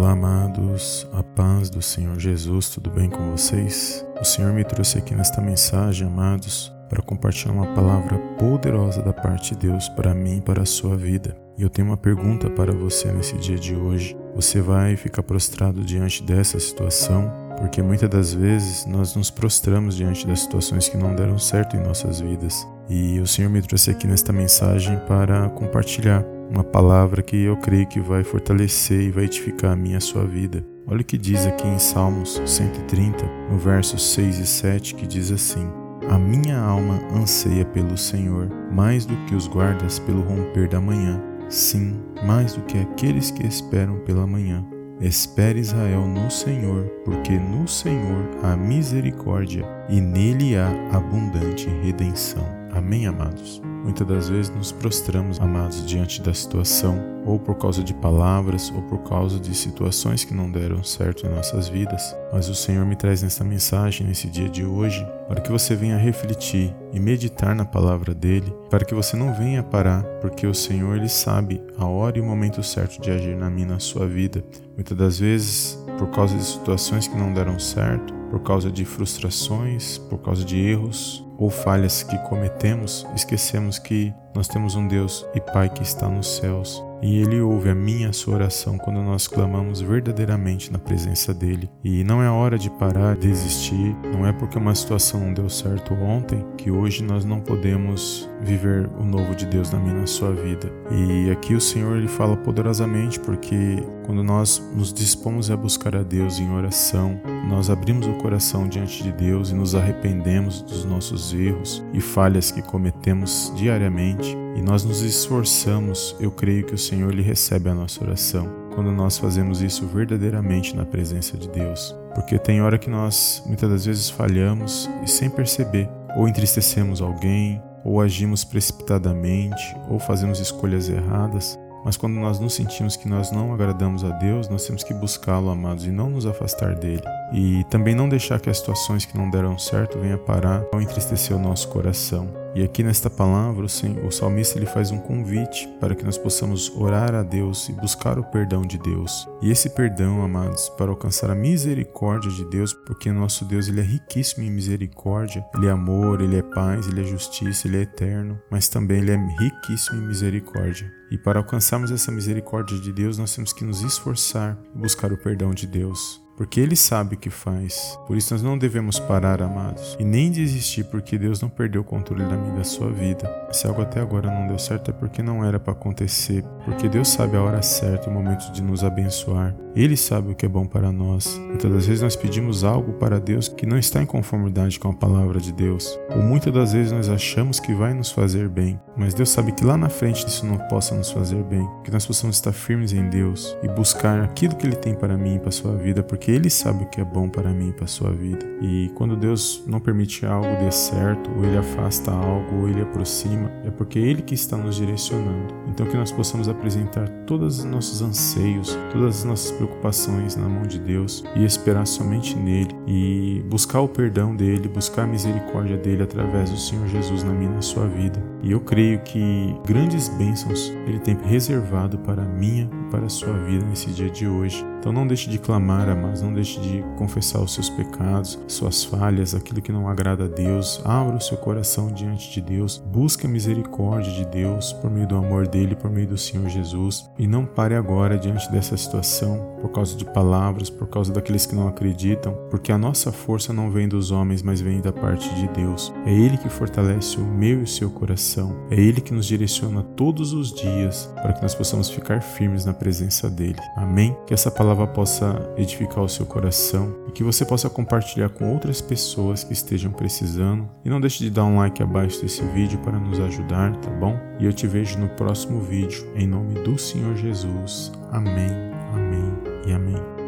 Olá, amados, a paz do Senhor Jesus, tudo bem com vocês? O Senhor me trouxe aqui nesta mensagem, amados, para compartilhar uma palavra poderosa da parte de Deus para mim e para a sua vida. E eu tenho uma pergunta para você nesse dia de hoje. Você vai ficar prostrado diante dessa situação? Porque muitas das vezes nós nos prostramos diante das situações que não deram certo em nossas vidas. E o Senhor me trouxe aqui nesta mensagem para compartilhar uma palavra que eu creio que vai fortalecer e vai edificar a minha a sua vida. Olha o que diz aqui em Salmos 130, no versos 6 e 7, que diz assim: A minha alma anseia pelo Senhor, mais do que os guardas pelo romper da manhã. Sim, mais do que aqueles que esperam pela manhã. Espere Israel no Senhor, porque no Senhor há misericórdia e nele há abundante redenção. Amém, amados? Muitas das vezes nos prostramos, amados, diante da situação, ou por causa de palavras, ou por causa de situações que não deram certo em nossas vidas. Mas o Senhor me traz nessa mensagem, nesse dia de hoje, para que você venha refletir e meditar na palavra dele, para que você não venha parar, porque o Senhor ele sabe a hora e o momento certo de agir na minha na sua vida. Muitas das vezes, por causa de situações que não deram certo, por causa de frustrações, por causa de erros, ou falhas que cometemos, esquecemos que nós temos um Deus e Pai que está nos céus e Ele ouve a minha a sua oração quando nós clamamos verdadeiramente na presença dEle. E não é hora de parar, de desistir, não é porque uma situação não deu certo ontem que hoje nós não podemos viver o novo de Deus na minha na sua vida. E aqui o Senhor ele fala poderosamente porque quando nós nos dispomos a buscar a Deus em oração, nós abrimos o coração diante de Deus e nos arrependemos dos nossos erros e falhas que cometemos diariamente e nós nos esforçamos, eu creio que o Senhor lhe recebe a nossa oração quando nós fazemos isso verdadeiramente na presença de Deus. Porque tem hora que nós muitas das vezes falhamos e sem perceber, ou entristecemos alguém, ou agimos precipitadamente, ou fazemos escolhas erradas, mas quando nós nos sentimos que nós não agradamos a Deus, nós temos que buscá-lo, amados, e não nos afastar dele. E também não deixar que as situações que não deram certo venham parar ou entristecer o nosso coração. E aqui nesta palavra, o salmista ele faz um convite para que nós possamos orar a Deus e buscar o perdão de Deus. E esse perdão, amados, para alcançar a misericórdia de Deus, porque nosso Deus ele é riquíssimo em misericórdia, ele é amor, ele é paz, ele é justiça, ele é eterno, mas também ele é riquíssimo em misericórdia. E para alcançarmos essa misericórdia de Deus, nós temos que nos esforçar e buscar o perdão de Deus porque Ele sabe o que faz. Por isso nós não devemos parar, amados, e nem desistir, porque Deus não perdeu o controle da minha da sua vida. Se algo até agora não deu certo é porque não era para acontecer, porque Deus sabe a hora certa e o momento de nos abençoar. Ele sabe o que é bom para nós. Muitas das vezes nós pedimos algo para Deus que não está em conformidade com a palavra de Deus, ou muitas das vezes nós achamos que vai nos fazer bem, mas Deus sabe que lá na frente isso não possa nos fazer bem, que nós possamos estar firmes em Deus e buscar aquilo que Ele tem para mim e para a sua vida, porque Ele sabe o que é bom para mim e para a sua vida. E quando Deus não permite algo dê certo, ou Ele afasta algo, ou Ele aproxima, é porque Ele que está nos direcionando. Então que nós possamos apresentar todos os nossos anseios, todas as nossas preocupações na mão de Deus e esperar somente nele e buscar o perdão dele, buscar a misericórdia dele através do Senhor Jesus na minha e na sua vida. E eu creio que grandes bênçãos Ele tem reservado para a minha e para a sua vida nesse dia de hoje. Então não deixe de clamar, amados, não deixe de confessar os seus pecados, suas falhas, aquilo que não agrada a Deus. Abra o seu coração diante de Deus, busque a misericórdia de Deus por meio do amor dele, por meio do Senhor Jesus. E não pare agora diante dessa situação por causa de palavras, por causa daqueles que não acreditam, porque a nossa força não vem dos homens, mas vem da parte de Deus. É Ele que fortalece o meu e o seu coração. É Ele que nos direciona todos os dias para que nós possamos ficar firmes na presença dele. Amém? Que essa palavra possa edificar o seu coração e que você possa compartilhar com outras pessoas que estejam precisando. E não deixe de dar um like abaixo desse vídeo para nos ajudar, tá bom? E eu te vejo no próximo vídeo, em nome do Senhor Jesus. Amém, amém e amém.